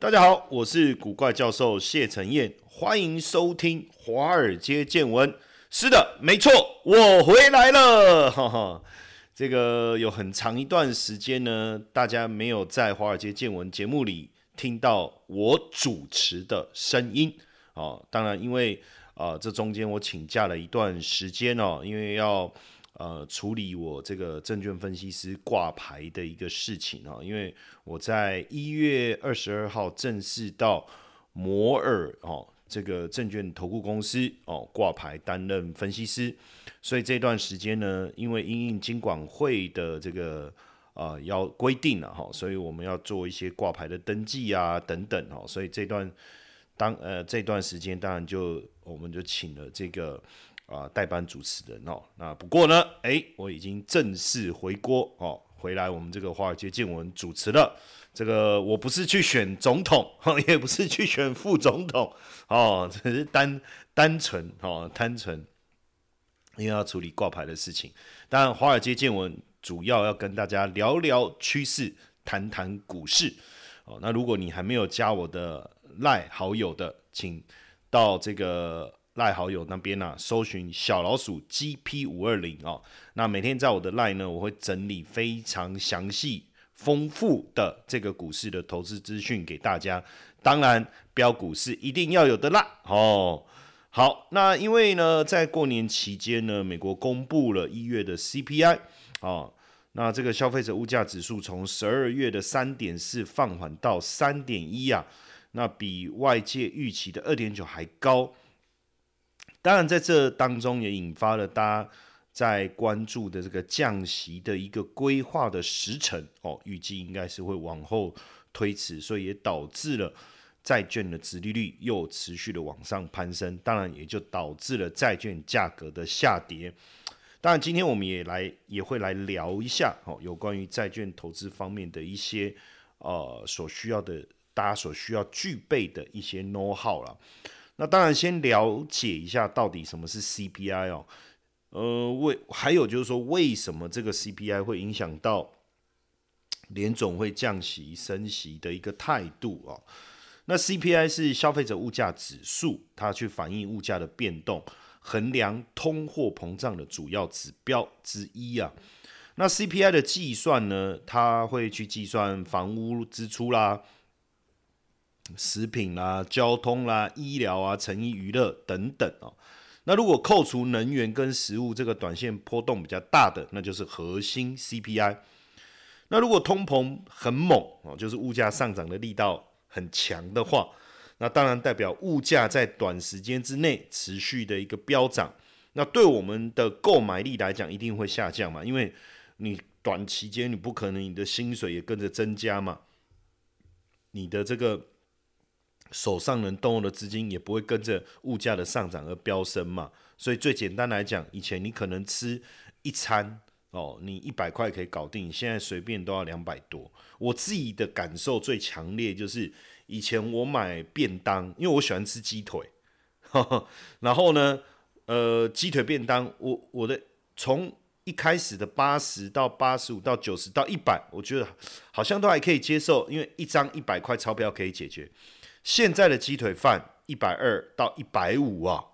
大家好，我是古怪教授谢承彦，欢迎收听《华尔街见闻》。是的，没错，我回来了。哈哈，这个有很长一段时间呢，大家没有在《华尔街见闻》节目里听到我主持的声音哦。当然，因为啊，这中间我请假了一段时间哦，因为要。呃，处理我这个证券分析师挂牌的一个事情啊，因为我在一月二十二号正式到摩尔哦这个证券投顾公司哦挂牌担任分析师，所以这段时间呢，因为因应金管会的这个呃要规定了哈，所以我们要做一些挂牌的登记啊等等哦，所以这段当呃这段时间当然就我们就请了这个。啊，代班主持人哦，那不过呢，哎，我已经正式回国哦，回来我们这个华尔街见闻主持了。这个我不是去选总统，也不是去选副总统哦，只是单单纯哦，单纯因为要处理挂牌的事情。当然，华尔街见闻主要要跟大家聊聊趋势，谈谈股市哦。那如果你还没有加我的赖好友的，请到这个。赖好友那边呢，搜寻小老鼠 GP 五二零哦。那每天在我的赖呢，我会整理非常详细、丰富的这个股市的投资资讯给大家。当然，标股是一定要有的啦哦。好，那因为呢，在过年期间呢，美国公布了一月的 CPI 哦，那这个消费者物价指数从十二月的三点四放缓到三点一啊，那比外界预期的二点九还高。当然，在这当中也引发了大家在关注的这个降息的一个规划的时程哦，预计应该是会往后推迟，所以也导致了债券的殖利率又持续的往上攀升，当然也就导致了债券价格的下跌。当然，今天我们也来也会来聊一下哦，有关于债券投资方面的一些呃所需要的大家所需要具备的一些 know how 了。那当然，先了解一下到底什么是 CPI 哦，呃，为还有就是说，为什么这个 CPI 会影响到联总会降息升息的一个态度哦？那 CPI 是消费者物价指数，它去反映物价的变动，衡量通货膨胀的主要指标之一啊。那 CPI 的计算呢，它会去计算房屋支出啦。食品啦、交通啦、医疗啊、成衣娱乐等等哦。那如果扣除能源跟食物这个短线波动比较大的，那就是核心 CPI。那如果通膨很猛哦，就是物价上涨的力道很强的话，那当然代表物价在短时间之内持续的一个飙涨。那对我们的购买力来讲，一定会下降嘛，因为你短期间你不可能你的薪水也跟着增加嘛，你的这个。手上能动用的资金也不会跟着物价的上涨而飙升嘛，所以最简单来讲，以前你可能吃一餐哦，你一百块可以搞定，现在随便都要两百多。我自己的感受最强烈就是，以前我买便当，因为我喜欢吃鸡腿，然后呢，呃，鸡腿便当，我我的从一开始的八十到八十五到九十到一百，我觉得好像都还可以接受，因为一张一百块钞票可以解决。现在的鸡腿饭一百二到一百五啊，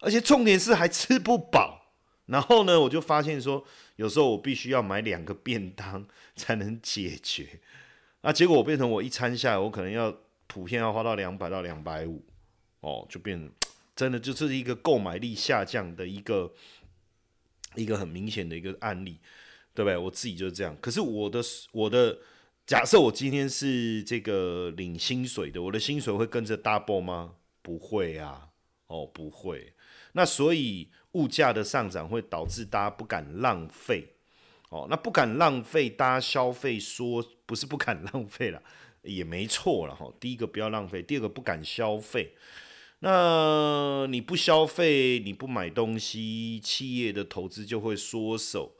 而且重点是还吃不饱。然后呢，我就发现说，有时候我必须要买两个便当才能解决。那结果我变成我一餐下来，我可能要普遍要花到两百到两百五哦，就变真的就是一个购买力下降的一个一个很明显的一个案例，对不对？我自己就是这样。可是我的我的。假设我今天是这个领薪水的，我的薪水会跟着 double 吗？不会啊，哦，不会。那所以物价的上涨会导致大家不敢浪费，哦，那不敢浪费，大家消费说不是不敢浪费了，也没错了哈。第一个不要浪费，第二个不敢消费。那你不消费，你不买东西，企业的投资就会缩手。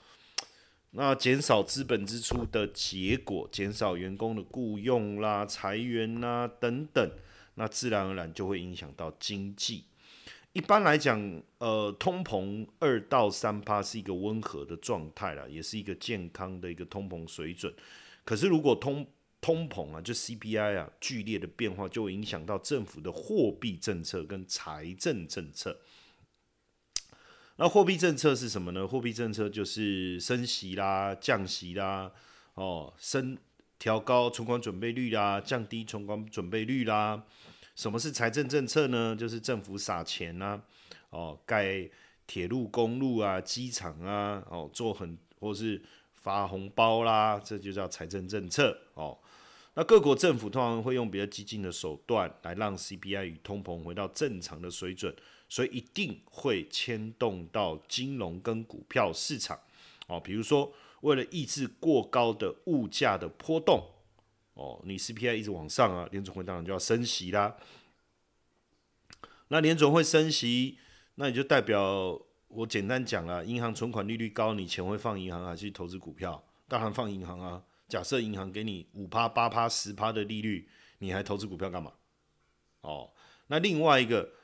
那减少资本支出的结果，减少员工的雇佣啦、裁员啦等等，那自然而然就会影响到经济。一般来讲，呃，通膨二到三趴是一个温和的状态啦，也是一个健康的一个通膨水准。可是如果通通膨啊，就 CPI 啊剧烈的变化，就会影响到政府的货币政策跟财政政策。那货币政策是什么呢？货币政策就是升息啦、降息啦，哦，升调高存款准备率啦，降低存款准备率啦。什么是财政政策呢？就是政府撒钱呐，哦，盖铁路、公路啊、机场啊，哦，做很或是发红包啦，这就叫财政政策哦。那各国政府通常会用比较激进的手段来让 CPI 与通膨回到正常的水准。所以一定会牵动到金融跟股票市场，哦，比如说为了抑制过高的物价的波动，哦，你 CPI 一直往上啊，联总会当然就要升息啦。那联总会升息，那你就代表我简单讲了，银行存款利率高，你钱会放银行还是投资股票？当然放银行啊。假设银行给你五趴、八趴、十趴的利率，你还投资股票干嘛？哦，那另外一个。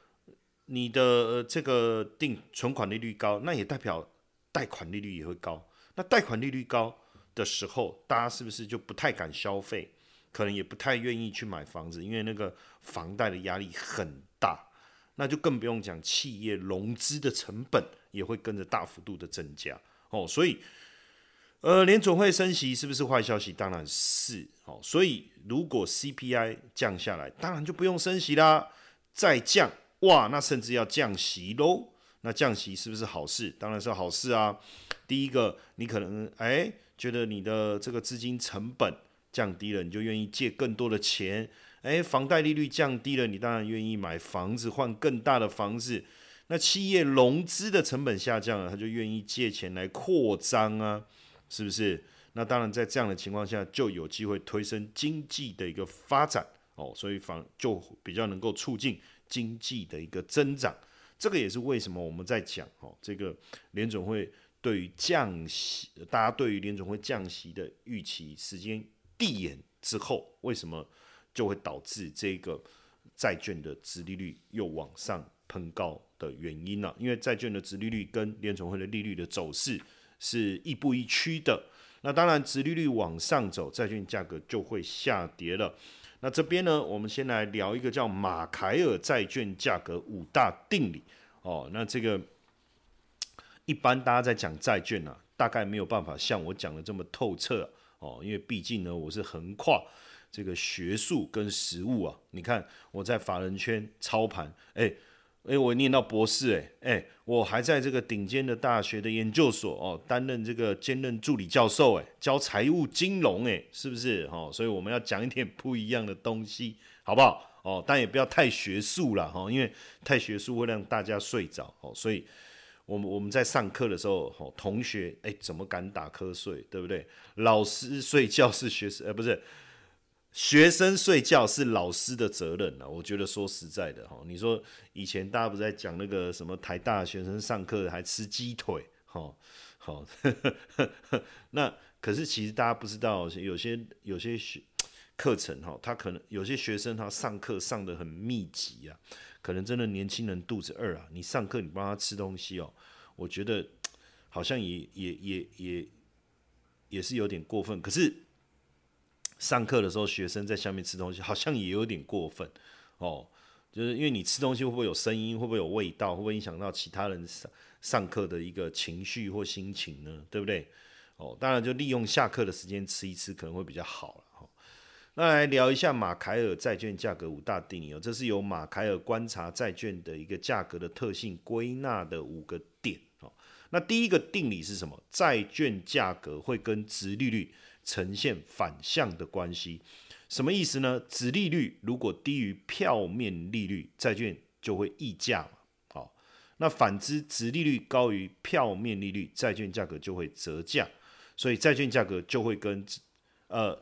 你的这个定存款利率高，那也代表贷款利率也会高。那贷款利率高的时候，大家是不是就不太敢消费？可能也不太愿意去买房子，因为那个房贷的压力很大。那就更不用讲企业融资的成本也会跟着大幅度的增加。哦，所以，呃，联总会升息是不是坏消息？当然是。哦，所以如果 CPI 降下来，当然就不用升息啦，再降。哇，那甚至要降息喽？那降息是不是好事？当然是好事啊！第一个，你可能哎觉得你的这个资金成本降低了，你就愿意借更多的钱。哎，房贷利率降低了，你当然愿意买房子换更大的房子。那企业融资的成本下降了，他就愿意借钱来扩张啊，是不是？那当然在这样的情况下，就有机会推升经济的一个发展哦，所以房就比较能够促进。经济的一个增长，这个也是为什么我们在讲哦，这个联总会对于降息，大家对于联总会降息的预期时间递延之后，为什么就会导致这个债券的殖利率又往上喷高的原因呢？因为债券的殖利率跟联总会的利率的走势是亦步亦趋的，那当然殖利率往上走，债券价格就会下跌了。那这边呢，我们先来聊一个叫马凯尔债券价格五大定理哦。那这个一般大家在讲债券啊，大概没有办法像我讲的这么透彻哦，因为毕竟呢，我是横跨这个学术跟实务啊。你看我在法人圈操盘，哎。哎，我念到博士，哎哎，我还在这个顶尖的大学的研究所哦，担任这个兼任助理教授，哎，教财务金融，哎，是不是？哦，所以我们要讲一点不一样的东西，好不好？哦，但也不要太学术了，哈，因为太学术会让大家睡着，哦，所以我们我们在上课的时候，哦，同学，哎，怎么敢打瞌睡，对不对？老师睡觉是学生，呃，不是。学生睡觉是老师的责任啊！我觉得说实在的哈，你说以前大家不在讲那个什么台大学生上课还吃鸡腿，哈，好，那可是其实大家不知道，有些有些学课程哈，他可能有些学生他上课上的很密集啊，可能真的年轻人肚子饿啊，你上课你帮他吃东西哦，我觉得好像也也也也也是有点过分，可是。上课的时候，学生在下面吃东西，好像也有点过分哦。就是因为你吃东西会不会有声音，会不会有味道，会不会影响到其他人上上课的一个情绪或心情呢？对不对？哦，当然就利用下课的时间吃一吃，可能会比较好了哈。那来聊一下马凯尔债券价格五大定理哦，这是由马凯尔观察债券的一个价格的特性归纳的五个点哦。那第一个定理是什么？债券价格会跟值利率。呈现反向的关系，什么意思呢？值利率如果低于票面利率，债券就会溢价好，那反之，值利率高于票面利率，债券价格就会折价。所以债券价格就会跟呃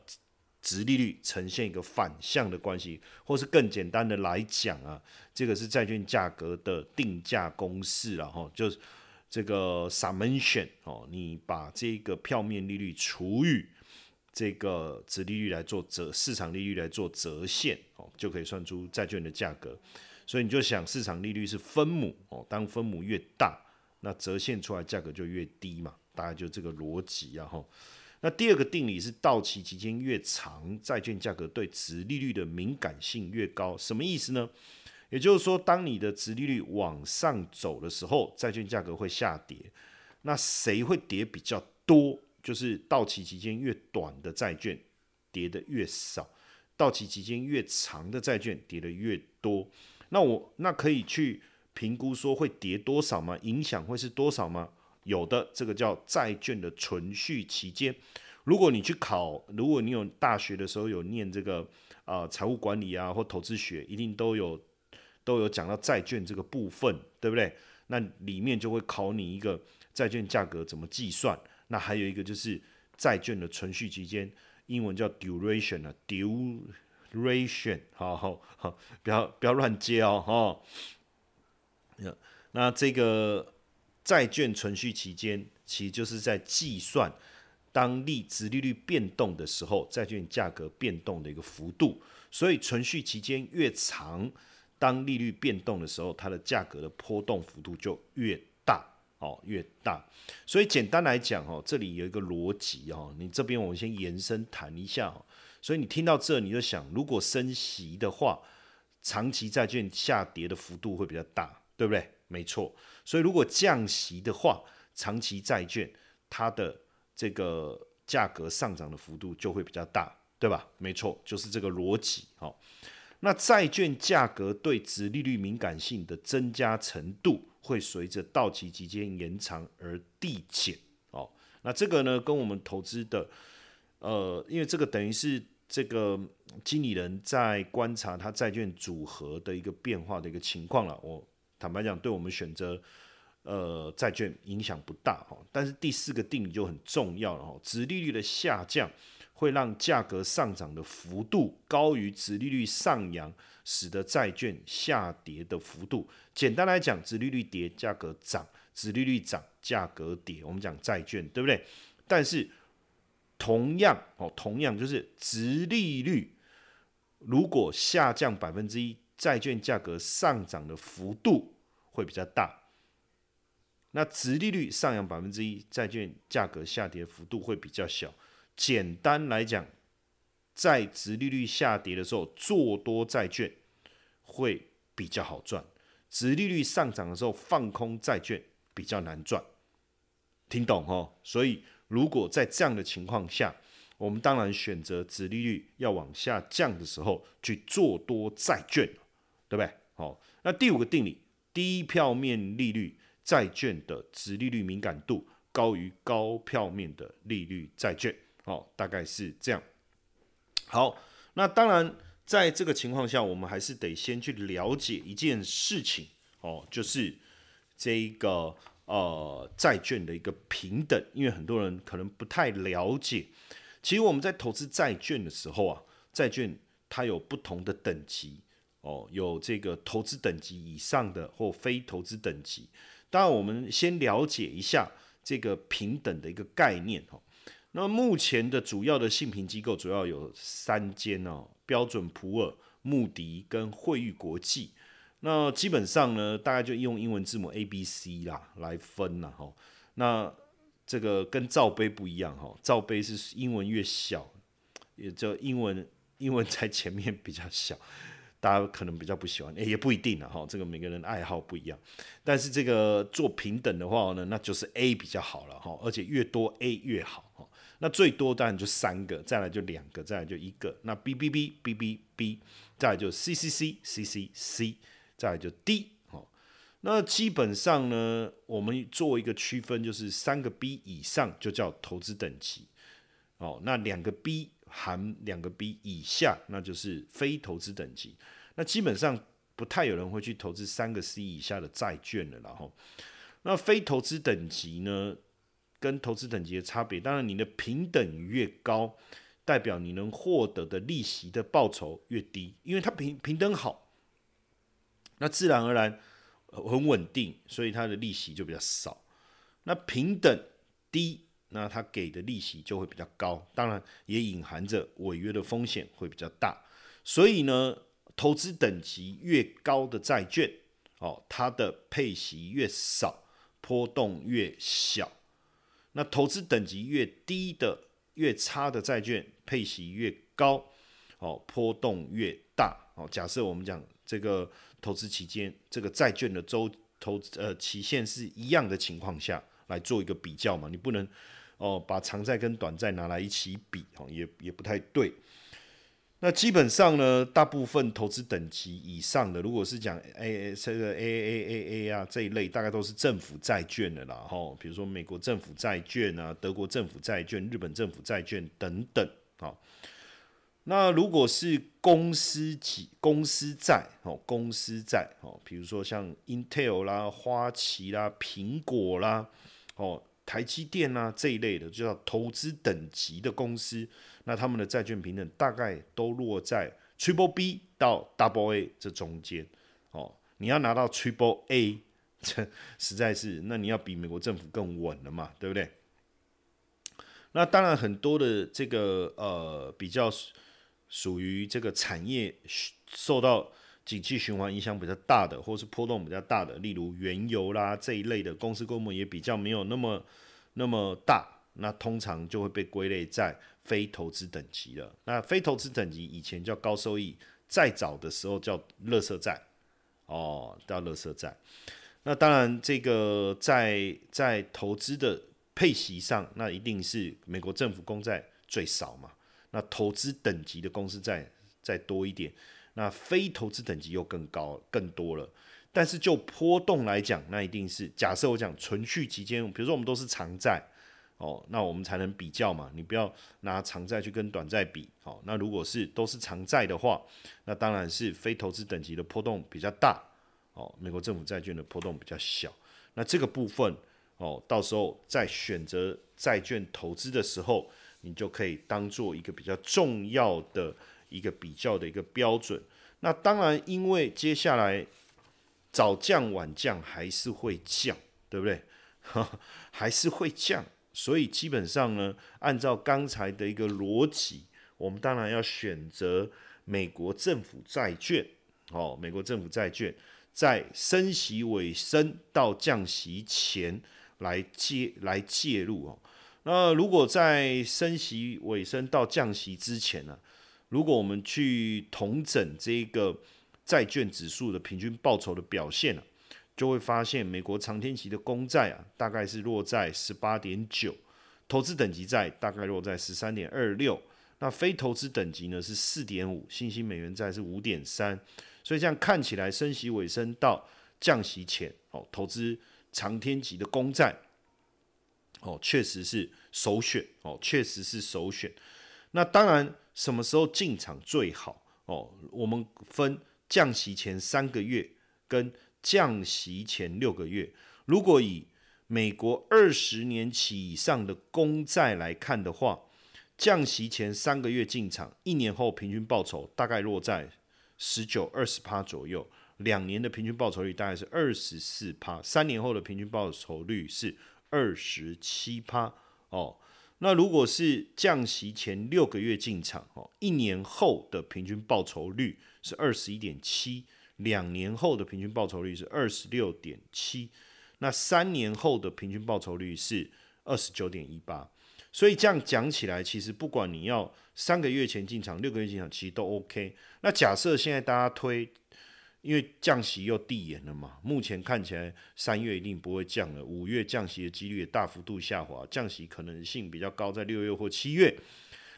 值利率呈现一个反向的关系，或是更简单的来讲啊，这个是债券价格的定价公式了哈，就是这个 summation 哦，你把这个票面利率除以这个值利率来做折，市场利率来做折现哦，就可以算出债券的价格。所以你就想，市场利率是分母哦，当分母越大，那折现出来价格就越低嘛，大概就这个逻辑啊哈。那第二个定理是到期期间越长，债券价格对值利率的敏感性越高。什么意思呢？也就是说，当你的值利率往上走的时候，债券价格会下跌。那谁会跌比较多？就是到期期间越短的债券跌的越少，到期期间越长的债券跌的越多。那我那可以去评估说会跌多少吗？影响会是多少吗？有的，这个叫债券的存续期间。如果你去考，如果你有大学的时候有念这个啊财务管理啊或投资学，一定都有都有讲到债券这个部分，对不对？那里面就会考你一个债券价格怎么计算。那还有一个就是债券的存续期间，英文叫 duration 啊，duration，好好好，不要不要乱接哦，哈。那这个。债券存续期间，其实就是在计算当利值利率变动的时候，债券价格变动的一个幅度。所以存续期间越长，当利率变动的时候，它的价格的波动幅度就越哦，越大。所以简单来讲哦，这里有一个逻辑哦，你这边我们先延伸谈一下哦。所以你听到这，你就想，如果升息的话，长期债券下跌的幅度会比较大，对不对？没错，所以如果降息的话，长期债券它的这个价格上涨的幅度就会比较大，对吧？没错，就是这个逻辑。好，那债券价格对值利率敏感性的增加程度会随着到期期间延长而递减。哦，那这个呢，跟我们投资的，呃，因为这个等于是这个经理人在观察他债券组合的一个变化的一个情况了。我。坦白讲，对我们选择呃债券影响不大哈，但是第四个定理就很重要了哈，殖利率的下降会让价格上涨的幅度高于殖利率上扬，使得债券下跌的幅度。简单来讲，殖利率跌，价格涨；殖利率涨，价格跌。我们讲债券，对不对？但是同样哦，同样就是殖利率如果下降百分之一，债券价格上涨的幅度。会比较大，那殖利率上扬百分之一，债券价格下跌幅度会比较小。简单来讲，在殖利率下跌的时候，做多债券会比较好赚；殖利率上涨的时候，放空债券比较难赚。听懂哦？所以，如果在这样的情况下，我们当然选择殖利率要往下降的时候去做多债券，对不对？好，那第五个定理。低票面利率债券的值利率敏感度高于高票面的利率债券，好，大概是这样。好，那当然，在这个情况下，我们还是得先去了解一件事情，哦，就是这一个呃债券的一个平等，因为很多人可能不太了解。其实我们在投资债券的时候啊，债券它有不同的等级。哦，有这个投资等级以上的或非投资等级。当然，我们先了解一下这个平等的一个概念哦。那目前的主要的信评机构主要有三间哦，标准普尔、穆迪跟惠誉国际。那基本上呢，大概就用英文字母 A、B、C 啦来分了哈。那这个跟罩杯不一样哈，罩杯是英文越小，也就英文英文在前面比较小。大家可能比较不喜欢，也不一定了，哈，这个每个人爱好不一样。但是这个做平等的话呢，那就是 A 比较好了，哈，而且越多 A 越好，那最多当然就三个，再来就两个，再来就一个。那 B B B B B B，再来就 C C C C C C，再来就 D，哦。那基本上呢，我们做一个区分，就是三个 B 以上就叫投资等级，哦，那两个 B。含两个 B 以下，那就是非投资等级。那基本上不太有人会去投资三个 C 以下的债券了。然后，那非投资等级呢，跟投资等级的差别，当然你的平等越高，代表你能获得的利息的报酬越低，因为它平平等好，那自然而然很稳定，所以它的利息就比较少。那平等低。那它给的利息就会比较高，当然也隐含着违约的风险会比较大。所以呢，投资等级越高的债券，哦，它的配息越少，波动越小。那投资等级越低的越差的债券配息越高，哦，波动越大。哦，假设我们讲这个投资期间，这个债券的周投呃期限是一样的情况下来做一个比较嘛，你不能哦把长债跟短债拿来一起比，哦，也也不太对。那基本上呢，大部分投资等级以上的，如果是讲 A 这个 A A A A 啊这一类，大概都是政府债券的啦，哈，比如说美国政府债券啊、德国政府债券、日本政府债券等等，好。那如果是公司级公司债，哦，公司债，哦，比如说像 Intel 啦、花旗啦、苹果啦，哦。台积电啊这一类的，就叫投资等级的公司，那他们的债券平等大概都落在 Triple B 到 Double A 这中间。哦，你要拿到 Triple A，这实在是，那你要比美国政府更稳了嘛，对不对？那当然，很多的这个呃比较属于这个产业受到。景气循环影响比较大的，或是波动比较大的，例如原油啦这一类的公司规模也比较没有那么那么大，那通常就会被归类在非投资等级了。那非投资等级以前叫高收益，再早的时候叫垃圾债，哦，叫垃圾债。那当然，这个在在投资的配息上，那一定是美国政府公债最少嘛。那投资等级的公司债再多一点。那非投资等级又更高更多了，但是就波动来讲，那一定是假设我讲存续期间，比如说我们都是长债，哦，那我们才能比较嘛。你不要拿长债去跟短债比，哦，那如果是都是长债的话，那当然是非投资等级的波动比较大，哦，美国政府债券的波动比较小。那这个部分，哦，到时候在选择债券投资的时候，你就可以当做一个比较重要的。一个比较的一个标准，那当然，因为接下来早降晚降还是会降，对不对？还是会降，所以基本上呢，按照刚才的一个逻辑，我们当然要选择美国政府债券哦，美国政府债券在升息尾声到降息前来介来介入哦。那如果在升息尾声到降息之前呢？如果我们去同整这个债券指数的平均报酬的表现啊，就会发现美国长天期的公债啊，大概是落在十八点九，投资等级债大概落在十三点二六，那非投资等级呢是四点五，新兴美元债是五点三，所以这样看起来，升息尾声到降息前，哦，投资长天期的公债，哦，确实是首选，哦，确实是首选。那当然。什么时候进场最好？哦，我们分降息前三个月跟降息前六个月。如果以美国二十年期以上的公债来看的话，降息前三个月进场，一年后平均报酬大概落在十九、二十趴左右；两年的平均报酬率大概是二十四趴；三年后的平均报酬率是二十七趴。哦。那如果是降息前六个月进场，哦，一年后的平均报酬率是二十一点七，两年后的平均报酬率是二十六点七，那三年后的平均报酬率是二十九点一八。所以这样讲起来，其实不管你要三个月前进场、六个月进场，其实都 OK。那假设现在大家推。因为降息又递延了嘛，目前看起来三月一定不会降了，五月降息的几率也大幅度下滑，降息可能性比较高，在六月或七月。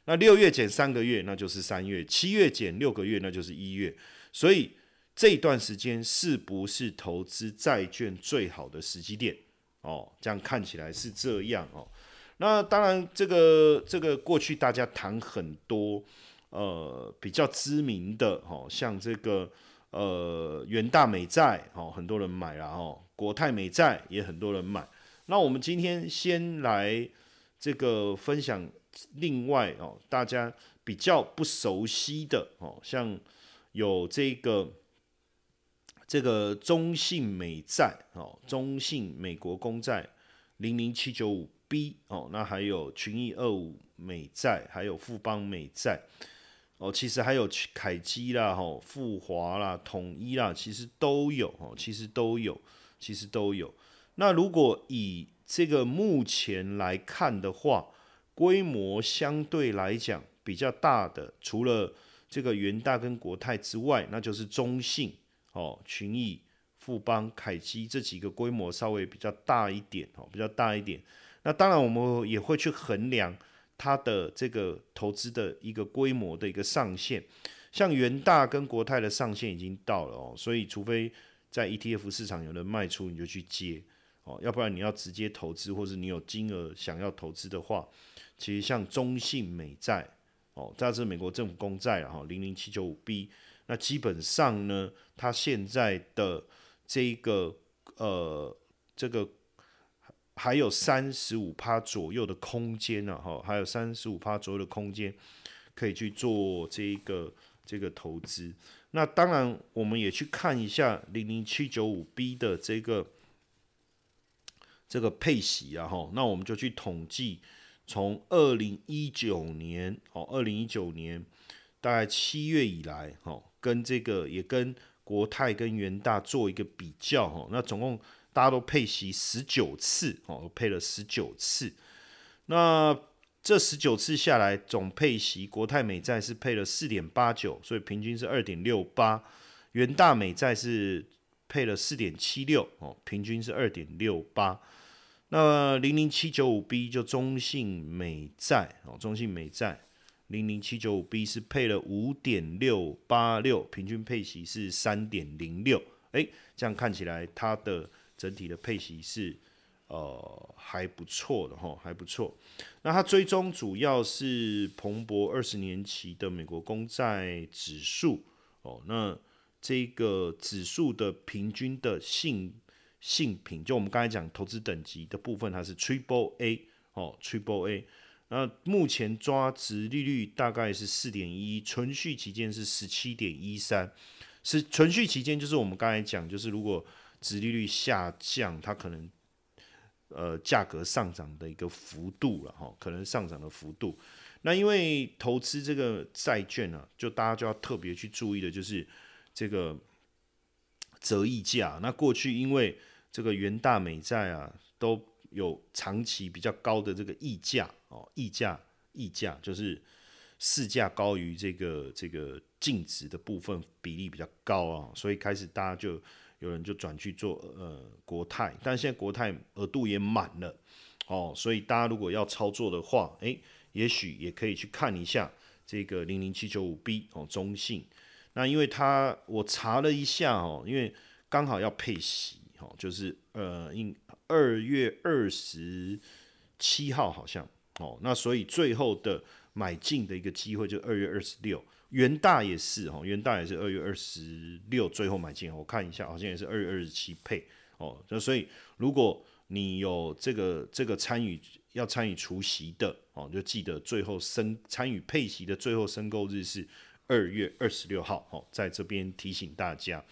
那六月减三个月，那就是三月；七月减六个月，那就是一月。所以这段时间是不是投资债券最好的时机点？哦，这样看起来是这样哦。那当然，这个这个过去大家谈很多，呃，比较知名的哦，像这个。呃，元大美债哦，很多人买了哦，国泰美债也很多人买。那我们今天先来这个分享另外哦，大家比较不熟悉的哦，像有这个这个中信美债哦，中信美国公债零零七九五 B 哦，那还有群益二五美债，还有富邦美债。哦，其实还有凯基啦、吼富华啦、统一啦，其实都有哦，其实都有，其实都有。那如果以这个目前来看的话，规模相对来讲比较大的，除了这个元大跟国泰之外，那就是中信哦、群益、富邦、凯基这几个规模稍微比较大一点哦，比较大一点。那当然我们也会去衡量它的这个投资的一个规模的一个上限，像元大跟国泰的上限已经到了哦，所以除非在 ETF 市场有人卖出，你就去接哦，要不然你要直接投资，或者你有金额想要投资的话，其实像中信美债哦，这是美国政府公债了哈，零零七九五 B，那基本上呢，它现在的这个呃这个还有三十五趴左右的空间呢，哈，还有三十五趴左右的空间可以去做这一个这个投资。那当然，我们也去看一下零零七九五 B 的这个这个配息啊，哈，那我们就去统计。从二零一九年哦，二零一九年大概七月以来，哈，跟这个也跟国泰跟元大做一个比较，哈，那总共大家都配息十九次，哦，配了十九次。那这十九次下来，总配息国泰美债是配了四点八九，所以平均是二点六八；元大美债是配了四点七六，哦，平均是二点六八。那零零七九五 B 就中信美债哦，中信美债零零七九五 B 是配了五点六八六，平均配息是三点零六，哎，这样看起来它的整体的配息是呃还不错的哈，还不错。那它追踪主要是彭博二十年期的美国公债指数哦，那这个指数的平均的性。性品就我们刚才讲投资等级的部分，它是 Triple A 哦，Triple A。那目前抓值利率大概是四点一，存续期间是十七点一三。是存续期间，就是我们刚才讲，就是如果值利率下降，它可能呃价格上涨的一个幅度了哈，可能上涨的幅度。那因为投资这个债券呢，就大家就要特别去注意的，就是这个折溢价。那过去因为这个元大美债啊，都有长期比较高的这个溢价哦，溢价溢价就是市价高于这个这个净值的部分比例比较高啊，所以开始大家就有人就转去做呃国泰，但现在国泰额度也满了哦，所以大家如果要操作的话，诶，也许也可以去看一下这个零零七九五 B 哦，中信。那因为它我查了一下哦，因为刚好要配息。哦，就是呃，应二月二十七号好像哦，那所以最后的买进的一个机会就二月二十六，元大也是哈，元大也是二月二十六最后买进，我看一下好像也是二月二十七配哦，那所以如果你有这个这个参与要参与除息的哦，就记得最后申参与配息的最后申购日是二月二十六号哦，在这边提醒大家。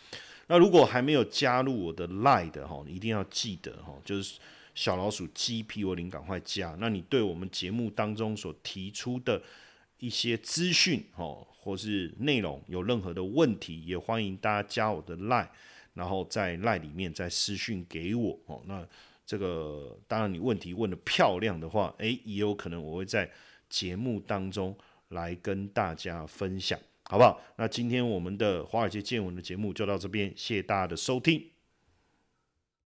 那如果还没有加入我的 Line 的哈，一定要记得哈，就是小老鼠 G P 我零赶快加。那你对我们节目当中所提出的一些资讯哦，或是内容有任何的问题，也欢迎大家加我的 Line，然后在 Line 里面再私讯给我哦。那这个当然你问题问的漂亮的话，诶，也有可能我会在节目当中来跟大家分享。好不好？那今天我们的华尔街见闻的节目就到这边，谢谢大家的收听。